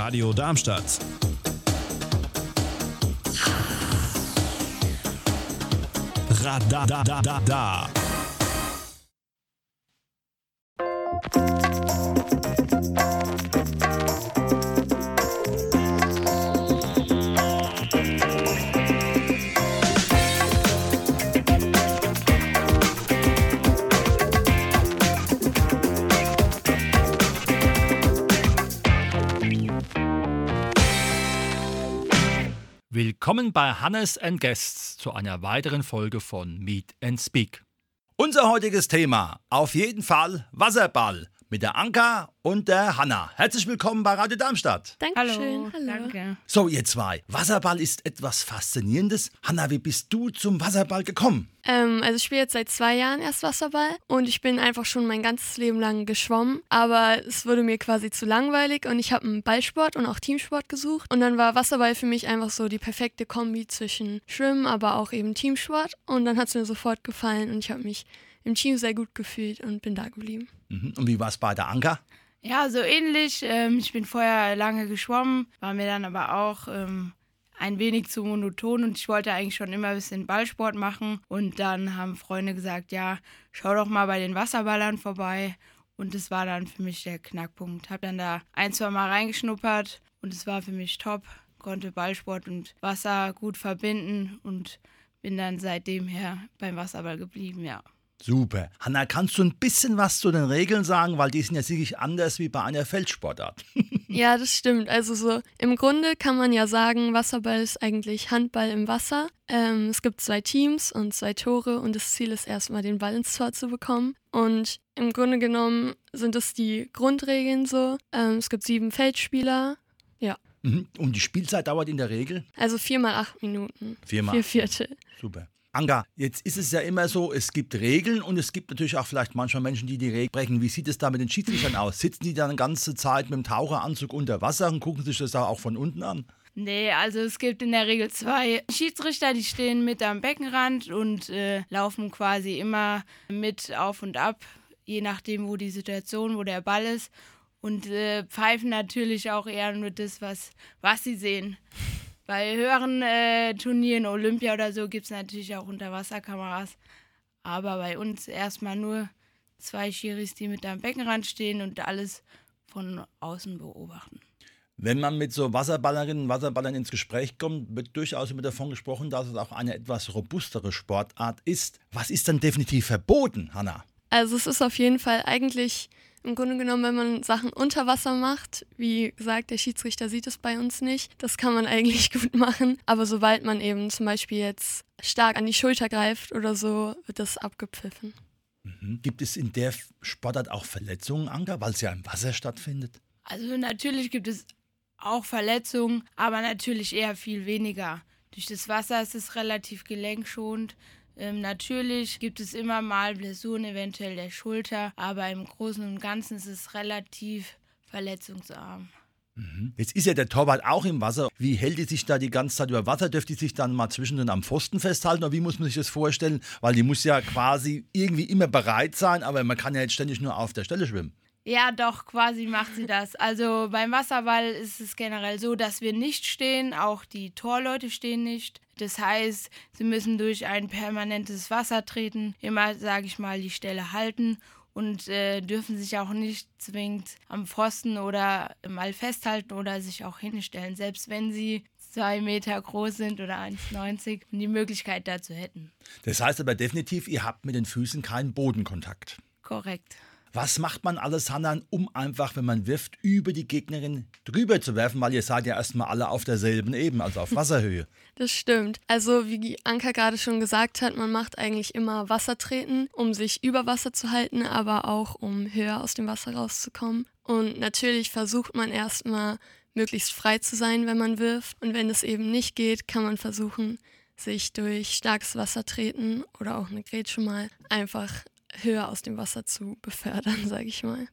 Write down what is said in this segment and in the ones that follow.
Radio Darmstadt. Radadadada. Willkommen bei Hannes and Guests zu einer weiteren Folge von Meet and Speak. Unser heutiges Thema, auf jeden Fall Wasserball mit der Anka und der Hanna. Herzlich willkommen bei Radio Darmstadt. Dankeschön. Hallo, danke. So, ihr zwei, Wasserball ist etwas Faszinierendes. Hanna, wie bist du zum Wasserball gekommen? Ähm, also ich spiele jetzt seit zwei Jahren erst Wasserball und ich bin einfach schon mein ganzes Leben lang geschwommen, aber es wurde mir quasi zu langweilig und ich habe einen Ballsport und auch Teamsport gesucht und dann war Wasserball für mich einfach so die perfekte Kombi zwischen Schwimmen, aber auch eben Teamsport und dann hat es mir sofort gefallen und ich habe mich im Team sehr gut gefühlt und bin da geblieben. Mhm. Und wie war es bei der Anka? Ja, so ähnlich. Ähm, ich bin vorher lange geschwommen, war mir dann aber auch ähm, ein wenig zu monoton und ich wollte eigentlich schon immer ein bisschen Ballsport machen. Und dann haben Freunde gesagt, ja, schau doch mal bei den Wasserballern vorbei. Und das war dann für mich der Knackpunkt. Hab dann da ein, zwei Mal reingeschnuppert und es war für mich top. Konnte Ballsport und Wasser gut verbinden und bin dann seitdem her beim Wasserball geblieben, ja. Super. Hanna, kannst du ein bisschen was zu den Regeln sagen, weil die sind ja sicherlich anders wie bei einer Feldsportart. Ja, das stimmt. Also so im Grunde kann man ja sagen, Wasserball ist eigentlich Handball im Wasser. Ähm, es gibt zwei Teams und zwei Tore und das Ziel ist erstmal den Ball ins Tor zu bekommen. Und im Grunde genommen sind es die Grundregeln so. Ähm, es gibt sieben Feldspieler. Ja, Mhm. Und die Spielzeit dauert in der Regel? also vier mal acht Minuten. Viermal. Vier Viertel. Super. Anka, jetzt ist es ja immer so, es gibt Regeln und es gibt natürlich auch vielleicht manchmal Menschen, die die Regeln brechen. Wie sieht es da mit den Schiedsrichtern aus? Sitzen die dann die ganze Zeit mit dem Taucheranzug unter Wasser und gucken sich das auch von unten an? Nee, also es gibt in der Regel zwei Schiedsrichter, die stehen mit am Beckenrand und äh, laufen quasi immer mit auf und ab, je nachdem, wo die Situation, wo der Ball ist. Und äh, pfeifen natürlich auch eher nur das, was, was sie sehen. Bei höheren äh, Turnieren, Olympia oder so, gibt es natürlich auch Unterwasserkameras. Aber bei uns erstmal nur zwei Schiris, die mit am Beckenrand stehen und alles von außen beobachten. Wenn man mit so Wasserballerinnen und Wasserballern ins Gespräch kommt, wird durchaus immer davon gesprochen, dass es auch eine etwas robustere Sportart ist. Was ist dann definitiv verboten, Hanna? Also es ist auf jeden Fall eigentlich im Grunde genommen, wenn man Sachen unter Wasser macht, wie gesagt, der Schiedsrichter sieht es bei uns nicht, das kann man eigentlich gut machen. Aber sobald man eben zum Beispiel jetzt stark an die Schulter greift oder so, wird das abgepfiffen. Mhm. Gibt es in der Sportart auch Verletzungen, Anka, weil es ja im Wasser stattfindet? Also natürlich gibt es auch Verletzungen, aber natürlich eher viel weniger. Durch das Wasser ist es relativ gelenkschonend. Ähm, natürlich gibt es immer mal Blessuren, eventuell der Schulter, aber im Großen und Ganzen ist es relativ verletzungsarm. Jetzt ist ja der Torwart auch im Wasser. Wie hält die sich da die ganze Zeit über Wasser? Dürfte die sich dann mal zwischendrin am Pfosten festhalten? Oder wie muss man sich das vorstellen? Weil die muss ja quasi irgendwie immer bereit sein, aber man kann ja jetzt ständig nur auf der Stelle schwimmen. Ja, doch, quasi macht sie das. Also beim Wasserball ist es generell so, dass wir nicht stehen, auch die Torleute stehen nicht. Das heißt, sie müssen durch ein permanentes Wasser treten, immer, sage ich mal, die Stelle halten und äh, dürfen sich auch nicht zwingend am Pfosten oder mal festhalten oder sich auch hinstellen, selbst wenn sie zwei Meter groß sind oder 1,90 und die Möglichkeit dazu hätten. Das heißt aber definitiv, ihr habt mit den Füßen keinen Bodenkontakt. Korrekt. Was macht man alles, Hanna, um einfach, wenn man wirft, über die Gegnerin drüber zu werfen? Weil ihr seid ja erstmal alle auf derselben Ebene, also auf Wasserhöhe. Das stimmt. Also wie Anka gerade schon gesagt hat, man macht eigentlich immer Wassertreten, um sich über Wasser zu halten, aber auch um höher aus dem Wasser rauszukommen. Und natürlich versucht man erstmal möglichst frei zu sein, wenn man wirft. Und wenn es eben nicht geht, kann man versuchen, sich durch starkes Wassertreten oder auch eine Grätsche mal einfach höher aus dem Wasser zu befördern, sage ich mal.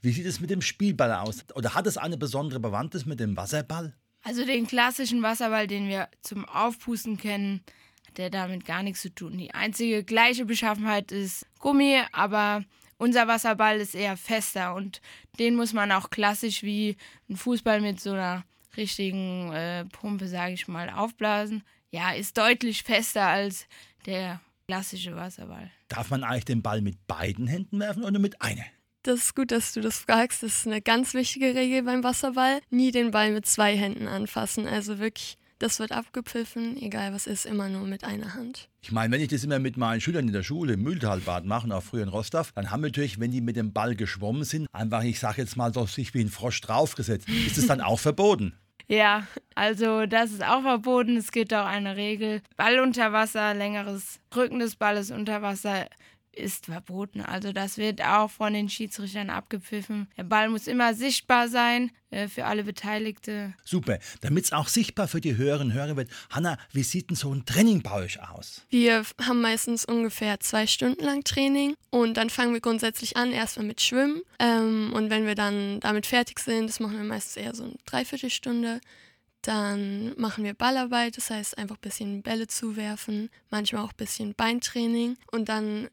Wie sieht es mit dem Spielball aus? Oder hat es eine besondere Bewandtnis mit dem Wasserball? Also den klassischen Wasserball, den wir zum Aufpusten kennen, hat der damit gar nichts zu tun. Die einzige gleiche Beschaffenheit ist Gummi, aber Unser Wasserball ist eher fester und den muss man auch klassisch wie ein Fußball mit so einer richtigen äh, Pumpe, sage ich mal, aufblasen. Ja, ist deutlich fester als der klassische Wasserball. Darf man eigentlich den Ball mit beiden Händen werfen oder mit einer? Das ist gut, dass du das fragst. Das ist eine ganz wichtige Regel beim Wasserball. Nie den Ball mit zwei Händen anfassen. Also wirklich, das wird abgepfiffen, egal was ist, immer nur mit einer Hand. Ich meine, wenn ich das immer mit meinen Schülern in der Schule im Mühltalbad mache, auch früher in Rostov, dann haben wir natürlich, wenn die mit dem Ball geschwommen sind, einfach, ich sage jetzt mal, so sich wie ein Frosch draufgesetzt. Ist es dann auch verboten? Ja, also das ist auch verboten. Es gibt auch eine Regel. Ball unter Wasser, längeres Drücken des Balles unter Wasser ist verboten. Also das wird auch von den Schiedsrichtern abgepfiffen. Der Ball muss immer sichtbar sein äh, für alle Beteiligte. Super. Damit es auch sichtbar für die Hörerinnen und Hörer wird. Hanna, wie sieht denn so ein Training bei euch aus? Wir haben meistens ungefähr zwei Stunden lang Training und dann fangen wir grundsätzlich an, erstmal mit Schwimmen. Ähm, und wenn wir dann damit fertig sind, das machen wir meistens eher so eine Dreiviertelstunde, dann machen wir Ballarbeit, das heißt einfach ein bisschen Bälle zuwerfen, manchmal auch ein bisschen Beintraining und dann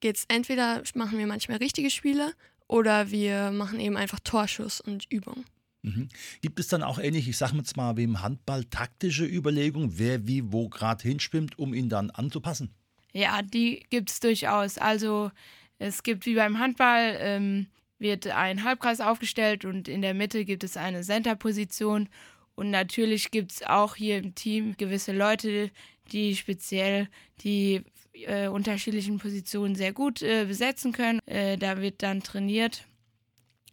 geht's entweder machen wir manchmal richtige Spiele oder wir machen eben einfach Torschuss und Übung. Mhm. Gibt es dann auch ähnlich, ich sage jetzt mal wie im Handball, taktische Überlegungen, wer wie wo gerade hinschwimmt, um ihn dann anzupassen? Ja, die gibt es durchaus. Also es gibt wie beim Handball, ähm, wird ein Halbkreis aufgestellt und in der Mitte gibt es eine Center-Position. Und natürlich gibt es auch hier im Team gewisse Leute, die speziell die äh, unterschiedlichen Positionen sehr gut äh, besetzen können. Äh, da wird dann trainiert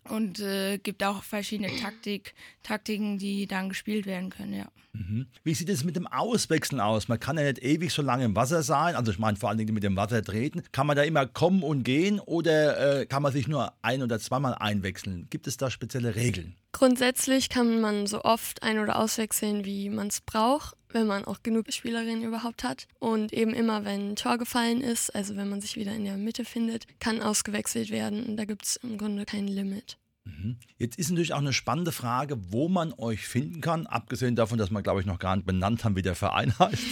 und äh, gibt auch verschiedene Taktik, Taktiken, die dann gespielt werden können, ja. Mhm. Wie sieht es mit dem Auswechseln aus? Man kann ja nicht ewig so lange im Wasser sein, also ich meine vor allen Dingen mit dem Wasser treten. Kann man da immer kommen und gehen oder äh, kann man sich nur ein- oder zweimal einwechseln? Gibt es da spezielle Regeln? Grundsätzlich kann man so oft ein- oder auswechseln, wie man es braucht, wenn man auch genug Spielerinnen überhaupt hat. Und eben immer, wenn ein Tor gefallen ist, also wenn man sich wieder in der Mitte findet, kann ausgewechselt werden. Da gibt es im Grunde kein Limit. Mhm. Jetzt ist natürlich auch eine spannende Frage, wo man euch finden kann, abgesehen davon, dass wir, glaube ich, noch gar nicht benannt haben, wie der Verein heißt.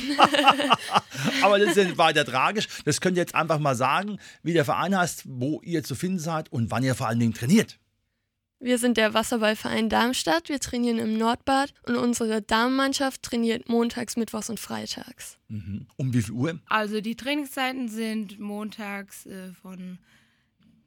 Aber das ist ja weiter tragisch. Das könnt ihr jetzt einfach mal sagen, wie der Verein heißt, wo ihr zu finden seid und wann ihr vor allen Dingen trainiert. Wir sind der Wasserballverein Darmstadt. Wir trainieren im Nordbad und unsere Damenmannschaft trainiert montags, mittwochs und freitags. Mhm. Um wie viel Uhr? Also die Trainingszeiten sind montags äh, von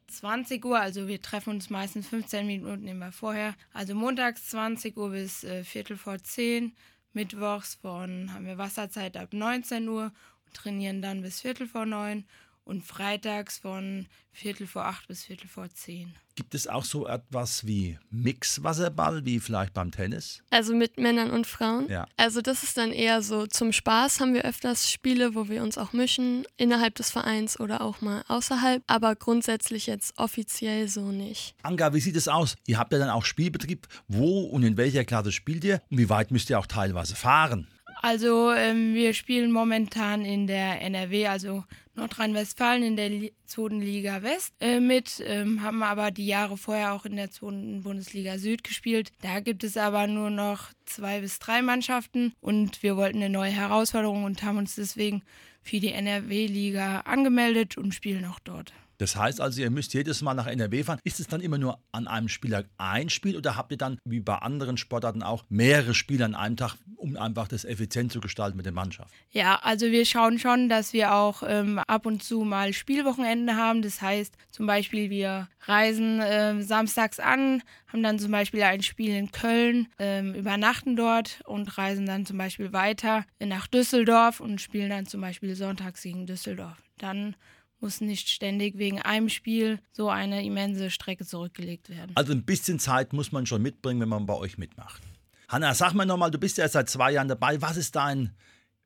20 Uhr, also wir treffen uns meistens 15 Minuten immer vorher. Also montags 20 Uhr bis äh, Viertel vor 10, mittwochs von haben wir Wasserzeit ab 19 Uhr und trainieren dann bis Viertel vor 9 und freitags von Viertel vor 8 bis Viertel vor 10. Gibt es auch so etwas wie Mixwasserball, wie vielleicht beim Tennis? Also mit Männern und Frauen? Ja. Also das ist dann eher so zum Spaß haben wir öfters Spiele, wo wir uns auch mischen, innerhalb des Vereins oder auch mal außerhalb, aber grundsätzlich jetzt offiziell so nicht. Anka, wie sieht es aus? Ihr habt ja dann auch Spielbetrieb. Wo und in welcher Klasse spielt ihr? Und wie weit müsst ihr auch teilweise fahren? Also ähm, wir spielen momentan in der NRW, also Nordrhein-Westfalen in der Li zweiten Liga West äh, mit, ähm, haben aber die Jahre vorher auch in der zweiten Bundesliga Süd gespielt. Da gibt es aber nur noch zwei bis drei Mannschaften und wir wollten eine neue Herausforderung und haben uns deswegen für die NRW-Liga angemeldet und spielen auch dort. Das heißt also, ihr müsst jedes Mal nach NRW fahren. Ist es dann immer nur an einem Spieler ein Spiel oder habt ihr dann, wie bei anderen Sportarten auch, mehrere Spiele an einem Tag, um einfach das effizient zu gestalten mit der Mannschaft? Ja, also wir schauen schon, dass wir auch ähm, ab und zu mal Spielwochenende haben. Das heißt zum Beispiel, wir reisen äh, samstags an, haben dann zum Beispiel ein Spiel in Köln, ähm, übernachten dort und reisen dann zum Beispiel weiter nach Düsseldorf und spielen dann zum Beispiel sonntags gegen Düsseldorf. Dann muss nicht ständig wegen einem Spiel so eine immense Strecke zurückgelegt werden. Also ein bisschen Zeit muss man schon mitbringen, wenn man bei euch mitmacht. Hanna, sag mal nochmal, du bist ja seit zwei Jahren dabei. Was ist dein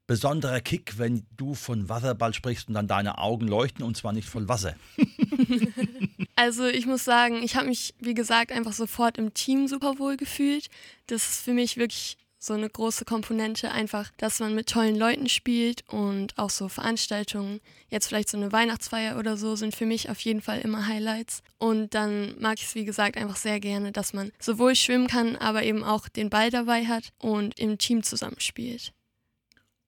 besonderer Kick, wenn du von Wasserball sprichst und dann deine Augen leuchten und zwar nicht voll Wasser? Also ich muss sagen, ich habe mich, wie gesagt, einfach sofort im Team super wohl gefühlt. Das ist für mich wirklich so eine große Komponente, einfach, dass man mit tollen Leuten spielt und auch so Veranstaltungen, jetzt vielleicht so eine Weihnachtsfeier oder so, sind für mich auf jeden Fall immer Highlights. Und dann mag ich es, wie gesagt, einfach sehr gerne, dass man sowohl schwimmen kann, aber eben auch den Ball dabei hat und im Team zusammenspielt.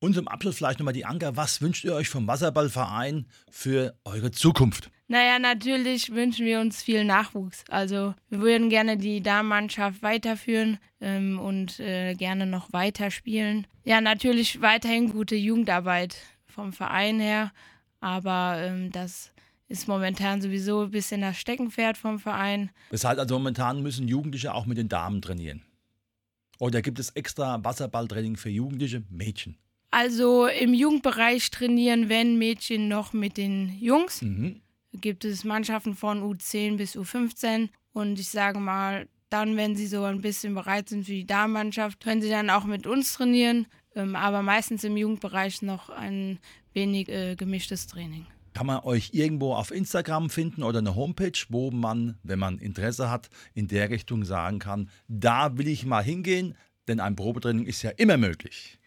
Und zum Abschluss vielleicht nochmal die Anker. Was wünscht ihr euch vom Wasserballverein für eure Zukunft? Naja, natürlich wünschen wir uns viel Nachwuchs. Also wir würden gerne die Damenmannschaft weiterführen ähm, und äh, gerne noch weiterspielen. Ja, natürlich weiterhin gute Jugendarbeit vom Verein her, aber ähm, das ist momentan sowieso ein bisschen das Steckenpferd vom Verein. Das heißt also, momentan müssen Jugendliche auch mit den Damen trainieren. Oder gibt es extra Wasserballtraining für Jugendliche, Mädchen? Also im Jugendbereich trainieren, wenn Mädchen noch mit den Jungs. Mhm. Gibt es Mannschaften von U10 bis U15. Und ich sage mal, dann, wenn sie so ein bisschen bereit sind für die Damenmannschaft, können sie dann auch mit uns trainieren. Ähm, aber meistens im Jugendbereich noch ein wenig äh, gemischtes Training. Kann man euch irgendwo auf Instagram finden oder eine Homepage, wo man, wenn man Interesse hat, in der Richtung sagen kann, da will ich mal hingehen, denn ein Probetraining ist ja immer möglich.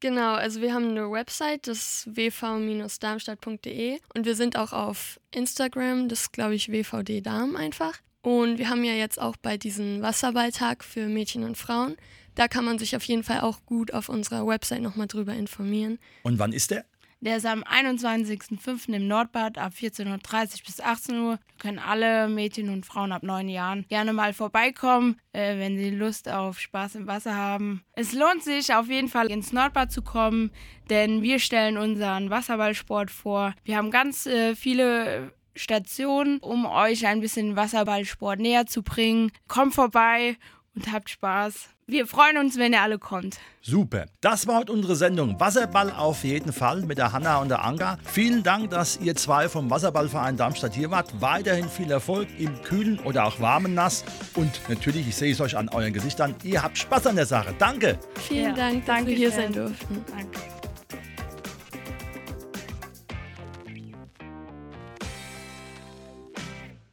Genau, also wir haben eine Website, das wv-darmstadt.de und wir sind auch auf Instagram, das glaube ich WVD Darm einfach. Und wir haben ja jetzt auch bei diesem Wasserballtag für Mädchen und Frauen, da kann man sich auf jeden Fall auch gut auf unserer Website nochmal drüber informieren. Und wann ist der? Der ist am 21.05. im Nordbad ab 14.30 Uhr bis 18 Uhr. Da können alle Mädchen und Frauen ab neun Jahren gerne mal vorbeikommen, äh, wenn sie Lust auf Spaß im Wasser haben. Es lohnt sich auf jeden Fall ins Nordbad zu kommen, denn wir stellen unseren Wasserballsport vor. Wir haben ganz äh, viele Stationen, um euch ein bisschen Wasserballsport näher zu bringen. Kommt vorbei und habt Spaß. Wir freuen uns, wenn ihr alle kommt. Super. Das war heute unsere Sendung. Wasserball auf jeden Fall mit der Hanna und der Anka. Vielen Dank, dass ihr zwei vom Wasserballverein Darmstadt hier wart. Weiterhin viel Erfolg im kühlen oder auch warmen Nass. Und natürlich, ich sehe es euch an euren Gesichtern, ihr habt Spaß an der Sache. Danke. Vielen Ja, Dank, dass danke wir hier sein durften. Danke.